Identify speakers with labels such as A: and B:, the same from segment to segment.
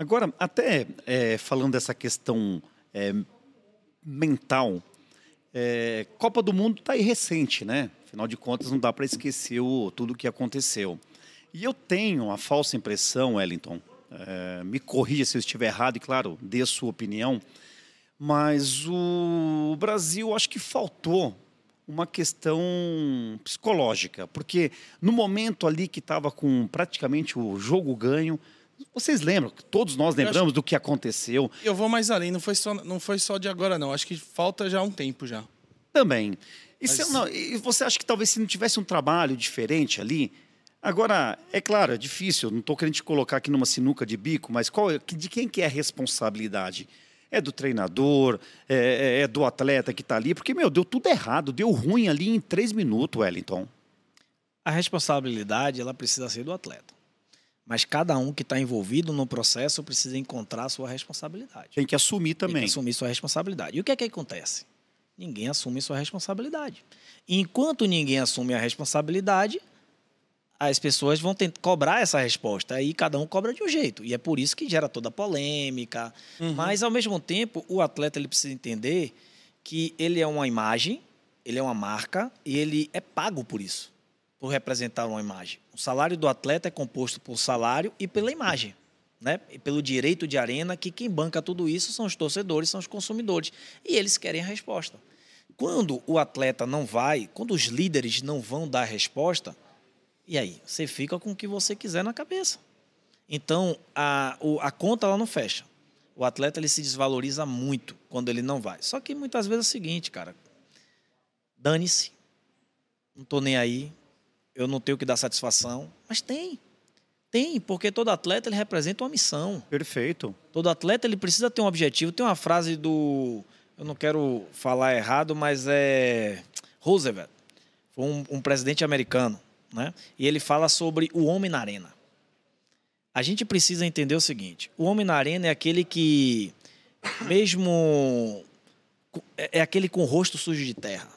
A: Agora, até é, falando dessa questão é, mental, é, Copa do Mundo está aí recente, né? Afinal de contas, não dá para esquecer o, tudo o que aconteceu. E eu tenho a falsa impressão, Wellington, é, me corrija se eu estiver errado e, claro, dê a sua opinião, mas o Brasil acho que faltou uma questão psicológica, porque no momento ali que estava com praticamente o jogo ganho, vocês lembram, todos nós lembramos acho... do que aconteceu.
B: Eu vou mais além, não foi, só, não foi só de agora, não. Acho que falta já um tempo já.
A: Também. E, Mas... se, não, e você acha que talvez se não tivesse um trabalho diferente ali, Agora, é claro, é difícil, não estou querendo te colocar aqui numa sinuca de bico, mas qual, de quem que é a responsabilidade? É do treinador, é, é, é do atleta que está ali, porque, meu, deu tudo errado, deu ruim ali em três minutos, Wellington.
C: A responsabilidade, ela precisa ser do atleta. Mas cada um que está envolvido no processo precisa encontrar a sua responsabilidade.
A: Tem que assumir também. Tem que
C: assumir sua responsabilidade. E o que é que acontece? Ninguém assume sua responsabilidade. Enquanto ninguém assume a responsabilidade, as pessoas vão tentar cobrar essa resposta. Aí cada um cobra de um jeito. E é por isso que gera toda a polêmica. Uhum. Mas, ao mesmo tempo, o atleta ele precisa entender que ele é uma imagem, ele é uma marca e ele é pago por isso, por representar uma imagem. O salário do atleta é composto por salário e pela imagem. Né? E pelo direito de arena, que quem banca tudo isso são os torcedores, são os consumidores. E eles querem a resposta. Quando o atleta não vai, quando os líderes não vão dar a resposta, e aí? Você fica com o que você quiser na cabeça. Então, a, a conta ela não fecha. O atleta ele se desvaloriza muito quando ele não vai. Só que muitas vezes é o seguinte, cara. Dane-se. Não tô nem aí. Eu não tenho que dar satisfação. Mas tem. Tem, porque todo atleta ele representa uma missão.
A: Perfeito.
C: Todo atleta ele precisa ter um objetivo. Tem uma frase do. Eu não quero falar errado, mas é. Roosevelt. Foi um, um presidente americano né? E ele fala sobre o homem na arena. A gente precisa entender o seguinte: o homem na arena é aquele que, mesmo. É, é aquele com o rosto sujo de terra.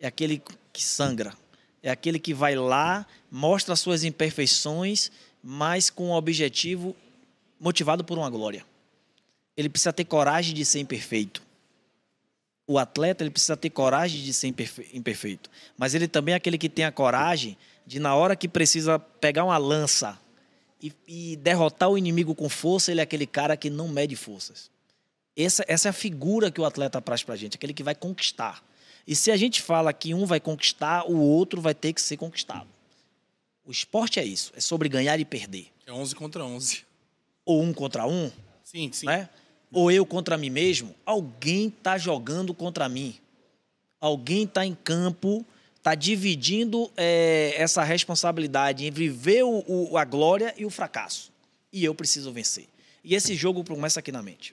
C: É aquele que sangra. É aquele que vai lá, mostra suas imperfeições, mas com um objetivo motivado por uma glória. Ele precisa ter coragem de ser imperfeito o atleta ele precisa ter coragem de ser imperfeito, mas ele também é aquele que tem a coragem de na hora que precisa pegar uma lança e, e derrotar o inimigo com força, ele é aquele cara que não mede forças. Essa, essa é a figura que o atleta traz para a gente, aquele que vai conquistar. E se a gente fala que um vai conquistar, o outro vai ter que ser conquistado. O esporte é isso, é sobre ganhar e perder.
B: É 11 contra 11.
C: Ou um contra um.
B: Sim, sim.
C: Né? Ou eu contra mim mesmo. Alguém está jogando contra mim. Alguém está em campo está dividindo é, essa responsabilidade em viver o, o, a glória e o fracasso. E eu preciso vencer. E esse jogo começa aqui na mente.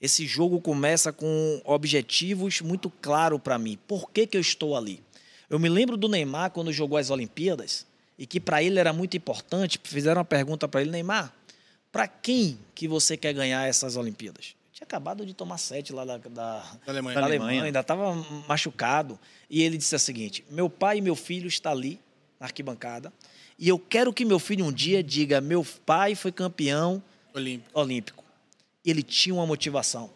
C: Esse jogo começa com objetivos muito claros para mim. Por que, que eu estou ali? Eu me lembro do Neymar quando jogou as Olimpíadas e que para ele era muito importante. Fizeram uma pergunta para ele, Neymar, para quem que você quer ganhar essas Olimpíadas? Tinha acabado de tomar sete lá da, da, da Alemanha. Da Alemanha, ainda estava machucado. E ele disse o seguinte: Meu pai e meu filho estão ali, na arquibancada, e eu quero que meu filho um dia diga: Meu pai foi campeão
B: olímpico.
C: olímpico. Ele tinha uma motivação.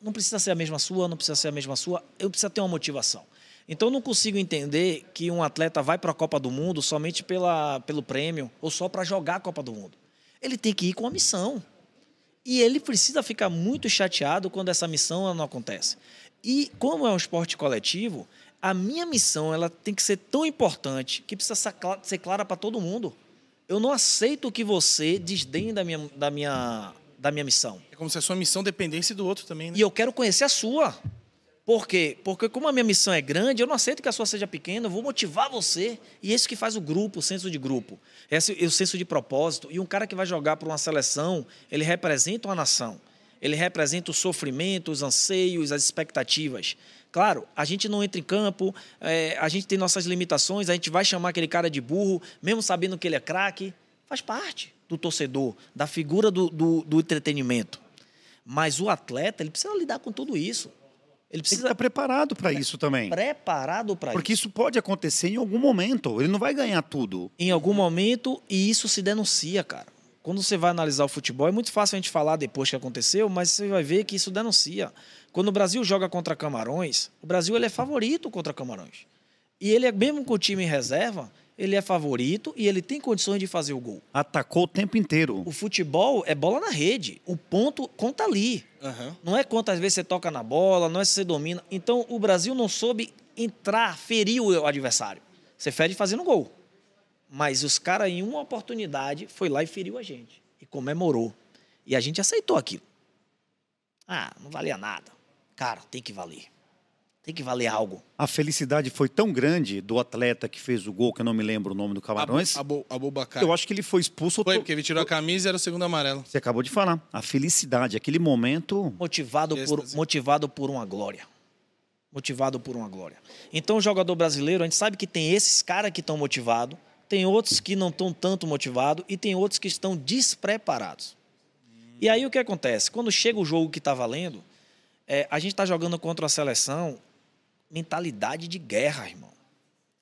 C: Não precisa ser a mesma sua, não precisa ser a mesma sua, eu preciso ter uma motivação. Então não consigo entender que um atleta vai para a Copa do Mundo somente pela, pelo prêmio ou só para jogar a Copa do Mundo. Ele tem que ir com a missão. E ele precisa ficar muito chateado quando essa missão não acontece. E como é um esporte coletivo, a minha missão ela tem que ser tão importante que precisa ser clara para todo mundo. Eu não aceito que você desdenhe da minha, da minha, da minha missão.
B: É como se a sua missão dependesse do outro também, né?
C: E eu quero conhecer a sua. Por quê? Porque como a minha missão é grande, eu não aceito que a sua seja pequena, eu vou motivar você. E isso que faz o grupo, o senso de grupo. Esse é o senso de propósito. E um cara que vai jogar para uma seleção, ele representa uma nação. Ele representa o sofrimento, os anseios, as expectativas. Claro, a gente não entra em campo, é, a gente tem nossas limitações, a gente vai chamar aquele cara de burro, mesmo sabendo que ele é craque. Faz parte do torcedor, da figura do, do, do entretenimento. Mas o atleta, ele precisa lidar com tudo isso.
A: Ele precisa estar preparado para isso também.
C: Preparado para isso.
A: Porque isso pode acontecer em algum momento. Ele não vai ganhar tudo.
C: Em algum momento, e isso se denuncia, cara. quando você vai analisar o futebol, é muito fácil a gente falar depois que aconteceu, mas você vai ver que isso denuncia. Quando o Brasil joga contra Camarões, o Brasil ele é favorito contra Camarões. E ele é mesmo com o time em reserva, ele é favorito e ele tem condições de fazer o gol.
A: Atacou o tempo inteiro.
C: O futebol é bola na rede. O ponto conta ali.
B: Aham.
C: Não é quantas vezes você toca na bola, não é se você domina. Então o Brasil não soube entrar, ferir o adversário. Você fede fazendo gol. Mas os caras, em uma oportunidade, foi lá e feriu a gente. E comemorou. E a gente aceitou aquilo. Ah, não valia nada. Cara, tem que valer. Tem que valer algo.
A: A felicidade foi tão grande do atleta que fez o gol, que eu não me lembro o nome do Camarões.
B: Abu, Abu.
A: Eu acho que ele foi expulso.
B: Foi, porque ele tirou a camisa e era o segundo amarelo.
A: Você acabou de falar. A felicidade, aquele momento.
C: Motivado por,
B: Êxtase.
C: motivado por uma glória. Motivado por uma glória. Então, o jogador brasileiro, a gente sabe que tem esses caras que estão motivados, tem outros que não estão tanto motivados e tem outros que estão despreparados. E aí o que acontece? Quando chega o jogo que está valendo, é, a gente está jogando contra a seleção, mentalidade de guerra, irmão.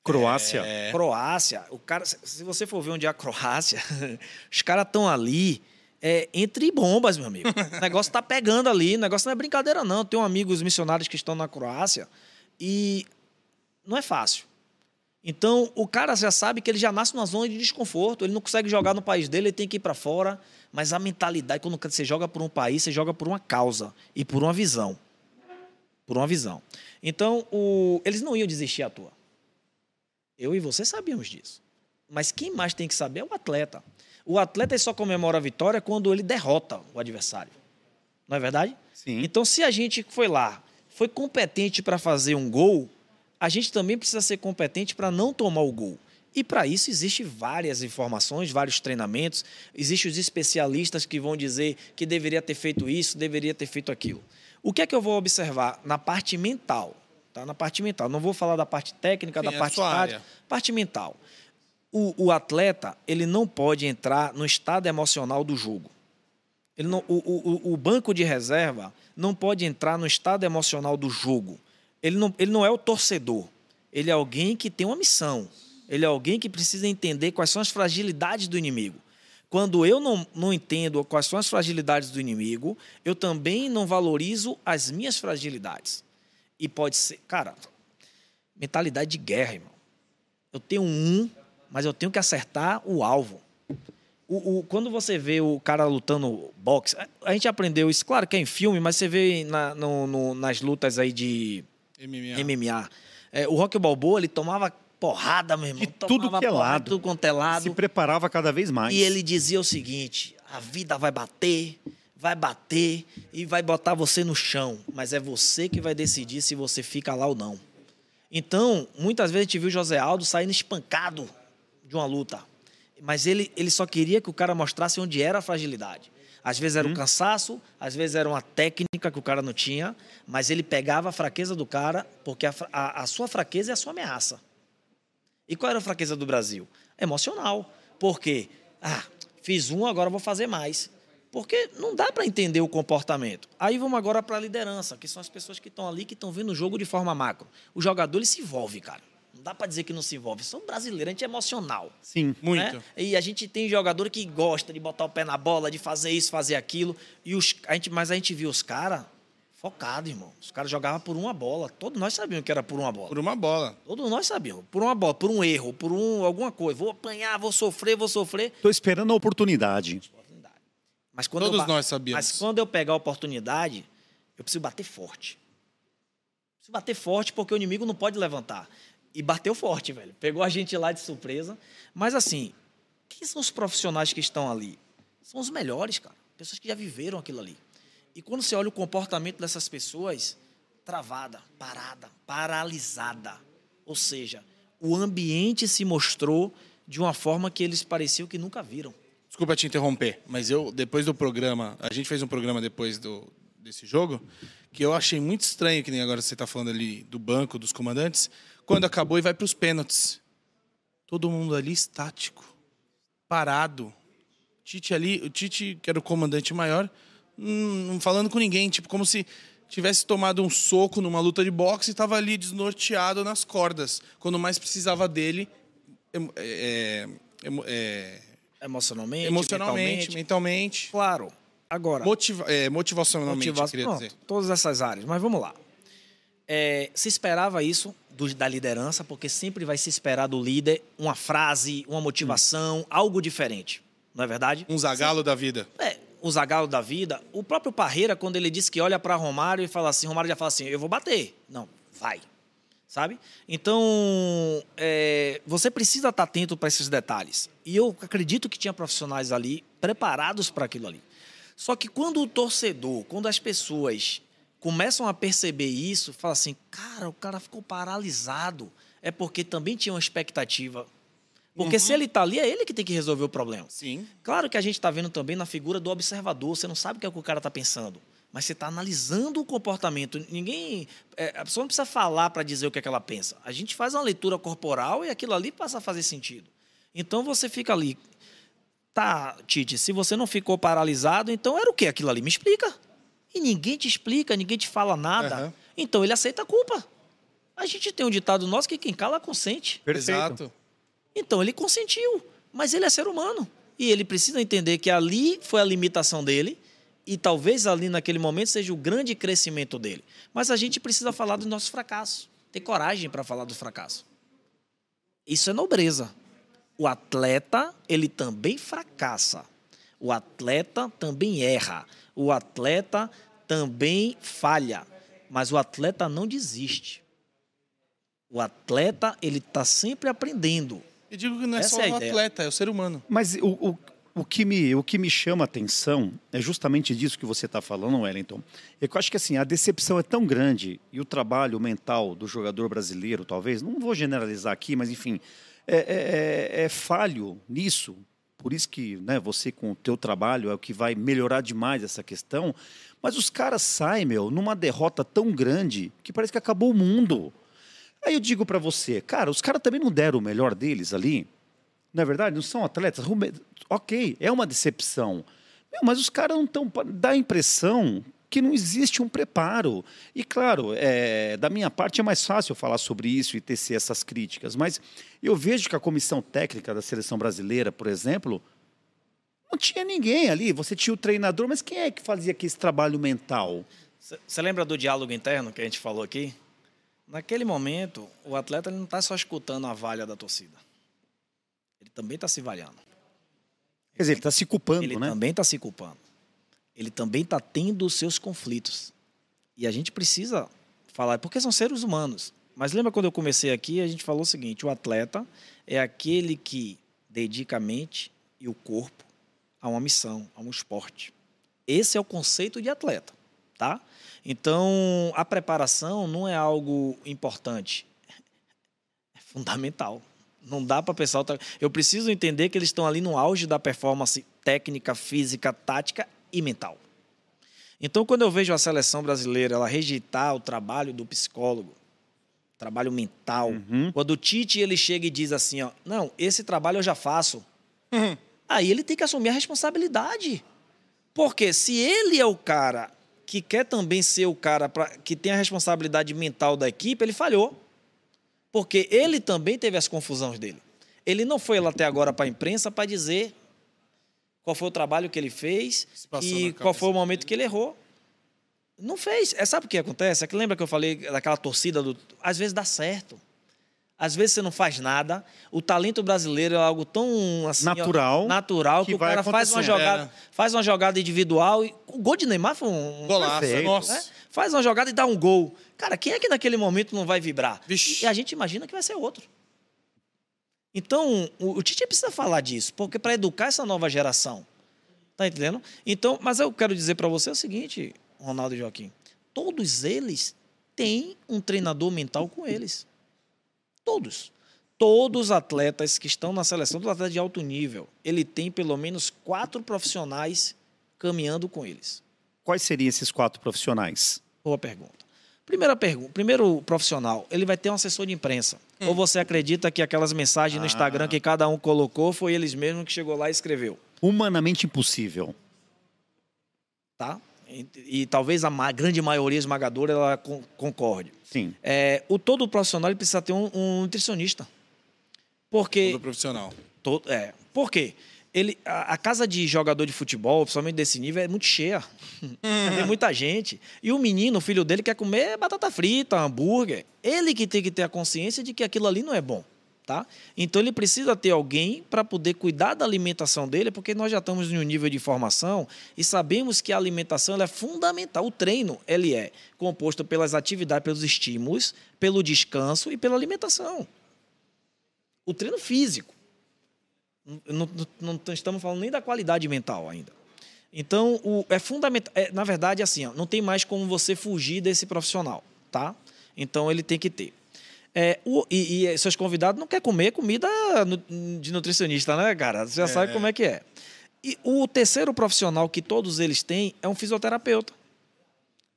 A: Croácia.
B: É.
C: Croácia, o cara, se se você for ver onde é a Croácia, os caras estão ali é, entre bombas, meu amigo. O negócio tá pegando ali, o negócio não é brincadeira, não. Tenho amigos missionários que estão na Croácia e não é fácil. Então, o cara já sabe que ele já nasce numa zona de desconforto, ele não consegue jogar no país dele, ele tem que ir para fora. Mas a mentalidade, quando você joga por um país, você joga por uma causa e por uma visão. Por uma visão. Então, o- eles não iam desistir à toa. Eu e você sabíamos disso. Mas quem mais tem que saber é o atleta. O atleta só comemora a vitória quando ele derrota o adversário. Não é verdade?
A: Sim.
C: Então, se a gente foi lá, foi competente para fazer um gol, a gente também precisa ser competente para não tomar o gol. E para isso existe várias informações, vários treinamentos, existem os especialistas que vão dizer que deveria ter feito isso, deveria ter feito aquilo. O que é que eu vou observar na parte mental? Tá? Na parte mental. Não vou falar da parte técnica,
B: Sim,
C: da
B: é
C: parte tática,
B: área.
C: parte mental. O, o atleta, ele não pode entrar no estado emocional do jogo. Ele não, o, o, o- o banco de reserva não pode entrar no estado emocional do jogo. Ele não, ele não é o torcedor. Ele é alguém que tem uma missão. Ele é alguém que precisa entender quais são as fragilidades do inimigo. Quando eu não, não entendo quais são as fragilidades do inimigo, eu também não valorizo as minhas fragilidades. E pode ser. Cara, mentalidade de guerra, irmão. Eu tenho um, mas eu tenho que acertar o alvo. O, o- quando você vê o cara lutando boxe, a- gente aprendeu isso, claro que é em filme, mas você vê na- no- no- nas lutas aí de
B: MMA.
C: MMA. É, o Rock Balboa, ele tomava porrada, meu irmão.
A: De tudo
C: tomava
A: que é
C: porrada,
A: lado.
C: Tudo quanto é lado.
A: Se preparava cada vez mais.
C: E ele dizia o seguinte: a vida vai bater, vai bater e vai botar você no chão, mas é você que vai decidir se você fica lá ou não. Então, muitas vezes a gente viu o José Aldo saindo espancado de uma luta, mas ele, ele só queria que o cara mostrasse onde era a fragilidade. Às vezes era um cansaço, às vezes era uma técnica que o cara não tinha, mas ele pegava a fraqueza do cara, porque a, a- a sua fraqueza é a sua ameaça. E qual era a fraqueza do Brasil? Emocional. Por quê? Ah, fiz um, agora vou fazer mais. Porque não dá para entender o comportamento. Aí vamos agora para a liderança, que são as pessoas que estão ali, que estão vendo o jogo de forma macro. O jogador ele se envolve, cara. Não dá para dizer que não se envolve. São brasileiros, a gente é emocional.
A: Sim.
B: Muito.
C: né? E a gente tem jogador que gosta de botar o pé na bola, de fazer isso, fazer aquilo. E os, a gente, mas a gente viu os caras focados, irmão. Os caras jogavam por uma bola. Todos nós sabíamos que era por uma bola.
B: Por uma bola.
C: Todos nós sabíamos. Por uma bola, por um erro, por um, alguma coisa. Vou apanhar, vou sofrer, vou sofrer.
A: Tô esperando a oportunidade.
C: Mas quando
B: Todos
C: eu,
B: nós sabíamos.
C: Mas quando eu pegar a oportunidade, eu preciso bater forte. Preciso bater forte porque o inimigo não pode levantar. E bateu forte, velho. Pegou a gente lá de surpresa. Mas assim, quem são os profissionais que estão ali? São os melhores, cara. Pessoas que já viveram aquilo ali. E quando você olha o comportamento dessas pessoas, travada, parada, paralisada. Ou seja, o ambiente se mostrou de uma forma que eles pareciam que nunca viram.
B: Desculpa te interromper, mas eu, depois do programa, a gente fez um programa depois do, desse jogo, que eu achei muito estranho, que nem agora você está falando ali do banco, dos comandantes, quando acabou e vai para os pênaltis. Todo mundo ali estático, parado. Tite ali, o Tite, que era o comandante maior, não falando com ninguém, tipo, como se tivesse tomado um soco numa luta de boxe e estava ali desnorteado nas cordas. Quando mais precisava dele, é, é, é,
C: Emocionalmente,
B: Emocionalmente,
C: mentalmente.
B: mentalmente.
C: Claro. Agora,
B: Motiva é, motivacionalmente,
C: motiva-
B: queria
C: pronto,
B: dizer.
C: todas essas áreas. Mas vamos lá. É, se esperava isso dos- da liderança, porque sempre vai se esperar do líder uma frase, uma motivação, algo diferente. Não é verdade?
B: Um zagalo da vida.
C: É, o Zagallo da vida, o próprio Parreira, quando ele disse que olha para Romário e fala assim, Romário já fala assim, eu vou bater. Não, vai. Sabe? Então, é, você precisa estar atento para esses detalhes. E eu acredito que tinha profissionais ali preparados para aquilo ali. Só que quando o torcedor, quando as pessoas começam a perceber isso, fala assim, cara, o cara ficou paralisado. É porque também tinha uma expectativa. Porque se ele está ali, é ele que tem que resolver o problema.
B: Sim.
C: Claro que a gente está vendo também na figura do observador. Você não sabe o que, é que o cara está pensando. Mas você está analisando o comportamento. Ninguém. é, a pessoa não precisa falar para dizer o que, é que ela pensa. A gente faz uma leitura corporal e aquilo ali passa a fazer sentido. Então você fica ali. Tá, Tite, se você não ficou paralisado, então era o que aquilo ali? Me explica. E ninguém te explica, ninguém te fala nada.
B: Aham.
C: Então ele aceita a culpa. A gente tem um ditado nosso que quem cala consente.
A: Perfeito.
B: Exato.
C: Então ele consentiu, mas ele é ser humano. E ele precisa entender que ali foi a limitação dele e talvez ali naquele momento seja o grande crescimento dele. Mas a gente precisa falar dos nossos fracassos. Ter coragem para falar do fracasso. Isso é nobreza. O atleta, ele também fracassa. O atleta também erra. O atleta também falha. Mas o atleta não desiste. O atleta, ele está sempre aprendendo.
B: E digo que não é
C: Essa
B: só
C: é
B: o
C: ideia.
B: atleta, é o ser humano.
A: Mas o, o, o, que me, o que me chama a atenção é justamente disso que você está falando, Wellington. É que eu acho que assim, a decepção é tão grande e o trabalho mental do jogador brasileiro, talvez, não vou generalizar aqui, mas enfim, é, é- é- é falho nisso. Por isso que né, você, com o teu trabalho, é o que vai melhorar demais essa questão. Mas os caras saem, meu, numa derrota tão grande que parece que acabou o mundo. Aí eu digo para você, cara, os caras também não deram o melhor deles ali. Não é verdade? Não são atletas. Ok, é uma decepção. Meu, mas os caras não estão. Dá a impressão que não existe um preparo. E claro, é, da minha parte é mais fácil falar sobre isso e tecer essas críticas, mas eu vejo que a comissão técnica da seleção brasileira, por exemplo, não tinha ninguém ali. Você tinha o treinador, mas quem é que fazia aqui esse trabalho mental?
C: Você lembra do diálogo interno que a gente falou aqui? Naquele momento, o atleta ele não está só escutando a valha da torcida. Ele também está se valhando.
A: Quer dizer, ele está se culpando,
C: Ele
A: né?
C: também está se culpando. Ele também está tendo os seus conflitos. E a gente precisa falar, porque são seres humanos. Mas lembra quando eu comecei aqui, a gente falou o seguinte: o atleta é aquele que dedica a mente e o corpo a uma missão, a um esporte. Esse é o conceito de atleta, tá? Então, a preparação não é algo importante, é fundamental. Não dá para o pessoal. tá- Eu preciso entender que eles estão ali no auge da performance técnica, física, tática e mental. Então, quando eu vejo a seleção brasileira ela rejeitar o trabalho do psicólogo, trabalho mental, quando o Tite ele chega e diz assim, ó, não, esse trabalho eu já faço, aí ele tem que assumir a responsabilidade. Porque se ele é o cara que quer também ser o cara pra, que tem a responsabilidade mental da equipe, ele falhou. Porque ele também teve as confusões dele. Ele não foi lá até agora para a imprensa para dizer qual foi o trabalho que ele fez e qual foi o momento que ele errou. Não fez. É, sabe o que acontece? É que lembra que eu falei daquela torcida do. Às vezes dá certo. Às vezes você não faz nada. O talento brasileiro é algo tão assim, ó,
A: Natural,
C: natural que,
A: que
C: o cara faz uma jogada,
B: É.
C: faz uma jogada individual. E... O gol de Neymar foi um
B: Golaço.
A: Perfeito.
B: Nossa.
C: né? Faz uma jogada e dá um gol. Cara, quem é que naquele momento não vai vibrar?
B: Vixe.
C: E a gente imagina que vai ser outro. Então, o, o Tite precisa falar disso, porque para educar essa nova geração. Tá entendendo? Então, mas eu quero dizer para você o seguinte, Ronaldo e Joaquim. Todos eles têm um treinador mental com eles. Todos. Todos os atletas que estão na seleção, do atleta de alto nível, ele tem pelo menos quatro profissionais caminhando com eles.
A: Quais seriam esses quatro profissionais?
C: Boa pergunta. Primeira pergunta. Primeiro profissional, ele vai ter um assessor de imprensa. Ou você acredita que aquelas mensagens no Instagram que cada um colocou foi eles mesmos que chegou lá e escreveu,
A: Humanamente impossível.
C: tá? E, e talvez a ma- grande maioria esmagadora ela con- concorde.
A: Sim.
C: É, o todo profissional ele precisa ter um, um nutricionista. Porque
B: Do profissional.
C: To- é. Por quê? ele, a, a casa de jogador de futebol, principalmente desse nível, é muito cheia. Tem muita gente. E o menino, o filho dele, quer comer batata frita, hambúrguer. Ele que tem que ter a consciência de que aquilo ali não é bom. Tá? Então ele precisa ter alguém para poder cuidar da alimentação dele, porque nós já estamos em um nível de formação e sabemos que a alimentação é fundamental. O treino ele é composto pelas atividades, pelos estímulos, pelo descanso e pela alimentação. O treino físico. Não, não, não estamos falando nem da qualidade mental ainda. Então, o, é fundamental. É, na verdade, assim, ó, não tem mais como você fugir desse profissional, tá? Então ele tem que ter. É, o, e, e, seus convidados não querem comer comida de nutricionista, né, cara? Você já é. sabe como é que é. E o terceiro profissional que todos eles têm é um fisioterapeuta.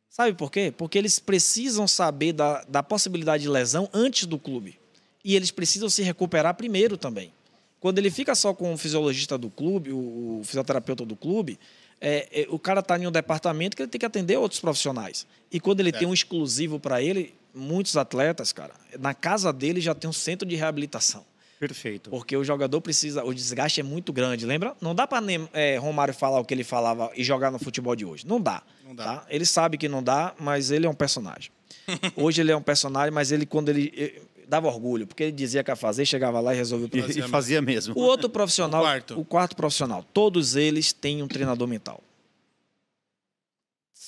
C: Sabe por quê? Porque eles precisam saber da, da possibilidade de lesão antes do clube. E eles precisam se recuperar primeiro também. Quando ele fica só com o fisiologista do clube, o, o fisioterapeuta do clube, é, é, o cara está em um departamento que ele tem que atender outros profissionais. E quando ele é. tem um exclusivo para ele, muitos atletas, cara, na casa dele já tem um centro de reabilitação.
A: Perfeito.
C: Porque o jogador precisa, o desgaste é muito grande, lembra? Não dá para é, Romário falar o que ele falava e jogar no futebol de hoje. Não dá. Não dá. Tá? Ele sabe que não dá, mas ele é um personagem. hoje ele é um personagem, mas ele, quando ele. Dava orgulho, porque ele dizia que ia fazer, chegava lá e resolvia o
A: problema. E fazia mesmo.
C: O outro profissional, o quarto. o quarto profissional, todos eles têm um treinador mental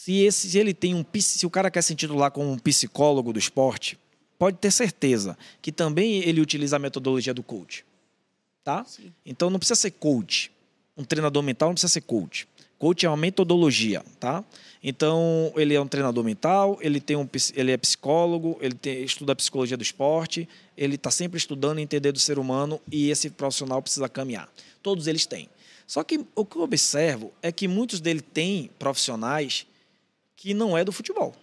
C: se, esse, se ele tem um se o cara quer se intitular como um psicólogo do esporte, pode ter certeza que também ele utiliza a metodologia do coach. Tá? Sim. Então não precisa ser coach. Um treinador mental não precisa ser coach. Coach é uma metodologia, tá? Então, ele é um treinador mental, ele, tem um, ele é psicólogo, ele tem, estuda a psicologia do esporte, ele está sempre estudando e entender do ser humano e esse profissional precisa caminhar. Todos eles têm. Só que o que eu observo é que muitos deles têm profissionais que não é do futebol.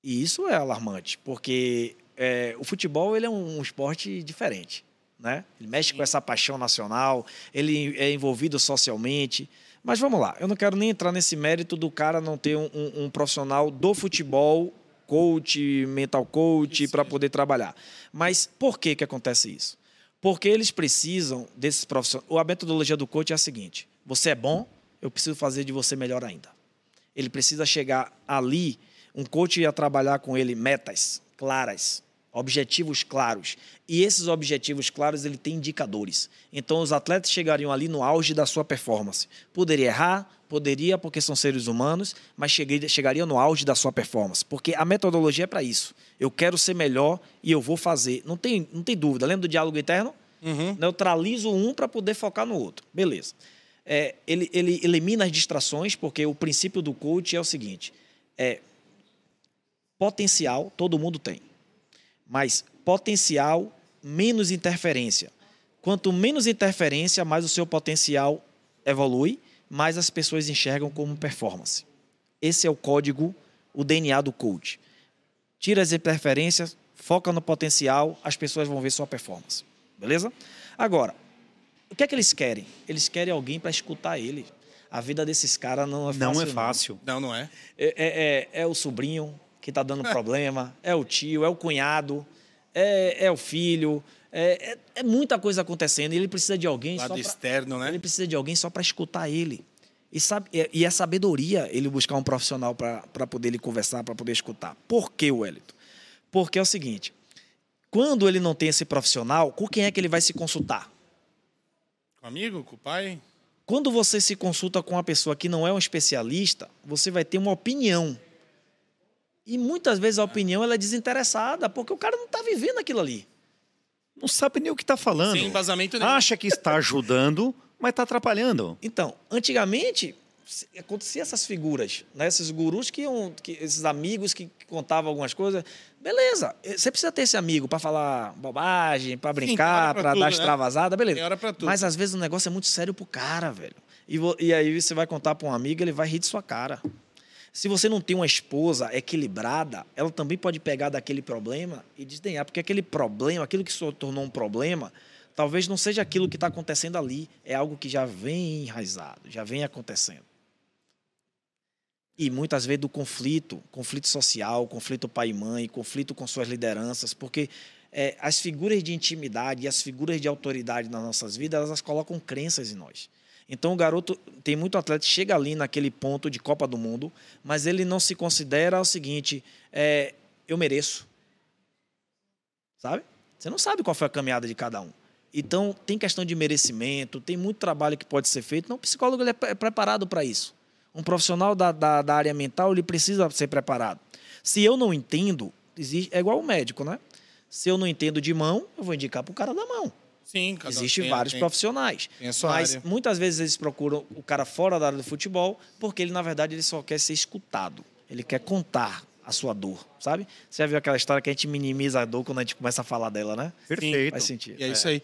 C: E isso é alarmante, porque é, o futebol ele é um esporte diferente. Né? Ele mexe com essa paixão nacional, ele é envolvido socialmente. Mas vamos lá, eu não quero nem entrar nesse mérito do cara não ter um, um, um profissional do futebol, coach, mental coach, para poder trabalhar. Mas por que, que acontece isso? Porque eles precisam desses profissionais. A metodologia do coach é a seguinte: você é bom, eu preciso fazer de você melhor ainda. Ele precisa chegar ali, um coach ia trabalhar com ele metas claras, objetivos claros. E esses objetivos claros, ele tem indicadores. Então, os atletas chegariam ali no auge da sua performance. Poderia errar, poderia, porque são seres humanos, mas chegaria no auge da sua performance. Porque a metodologia é para isso. Eu quero ser melhor e eu vou fazer. Não tem, não tem dúvida. Lembra do diálogo interno? Uhum. Neutralizo um para poder focar no outro. Beleza é, ele, ele elimina as distrações, porque o princípio do coach é o seguinte: é potencial, todo mundo tem, mas potencial menos interferência. Quanto menos interferência, mais o seu potencial evolui, mais as pessoas enxergam como performance. Esse é o código, o DNA do coach. Tira as interferências, foca no potencial, as pessoas vão ver sua performance. Beleza? Agora, o que é que eles querem? Eles querem alguém para escutar ele. A vida desses caras não é fácil.
A: Não é fácil.
B: Não, não, é.
C: É, é, é, é o sobrinho que está dando problema, é o tio, é o cunhado, é, é o filho. É, é, é, muita coisa acontecendo e ele precisa de alguém
B: Lado
C: só pra,
B: externo, né?
C: Ele precisa de alguém só para escutar ele. E, sabe, e é sabedoria ele buscar um profissional para poder ele conversar, para poder escutar. Por que, Wellington? Porque é o seguinte: quando ele não tem esse profissional, com quem é que ele vai se consultar?
B: Com amigo, com o pai?
C: Quando você se consulta com uma pessoa que não é um especialista, você vai ter uma opinião. E muitas vezes a opinião ela é desinteressada, porque o cara não está vivendo aquilo ali.
A: Não sabe nem o que está falando.
B: Sem embasamento nenhum.
A: Acha que está ajudando, mas está atrapalhando.
C: Então, antigamente, acontecia essas figuras, né? esses gurus que, iam, que esses amigos que contavam algumas coisas. Beleza, você precisa ter esse amigo para falar bobagem, para brincar, para dar né? extravasada, beleza.
B: Tem hora pra tudo.
C: Mas às vezes o negócio é muito sério pro cara, velho. E, e aí você vai contar para um amigo, ele vai rir de sua cara. Se você não tem uma esposa equilibrada, ela também pode pegar daquele problema e desdenhar, porque aquele problema, aquilo que se tornou um problema, talvez não seja aquilo que está acontecendo ali, é algo que já vem enraizado, já vem acontecendo. E muitas vezes do conflito, conflito social, conflito pai e mãe, conflito com suas lideranças, porque é, as figuras de intimidade e as figuras de autoridade nas nossas vidas, elas colocam crenças em nós. Então o garoto tem muito atleta chega ali naquele ponto de Copa do Mundo, mas ele não se considera o seguinte: é, eu mereço. Sabe? Você não sabe qual foi a caminhada de cada um. Então tem questão de merecimento, tem muito trabalho que pode ser feito. Não, o psicólogo ele é preparado para isso. Um profissional da, da, da, área mental ele precisa ser preparado. Se eu não entendo, existe, é igual o médico, né? Se eu não entendo de mão, eu vou indicar para o cara da mão.
B: Sim, cada
C: Existem
B: tem-
C: vários
B: tem-
C: profissionais.
B: tem a sua
C: mas
B: área.
C: muitas vezes eles procuram o cara fora da área do futebol porque ele, na verdade, ele só quer ser escutado. Ele quer contar a sua dor, sabe? Você já viu aquela história que a gente minimiza a dor quando a gente começa a falar dela, né?
A: Perfeito.
C: Faz sentido.
B: E é isso aí.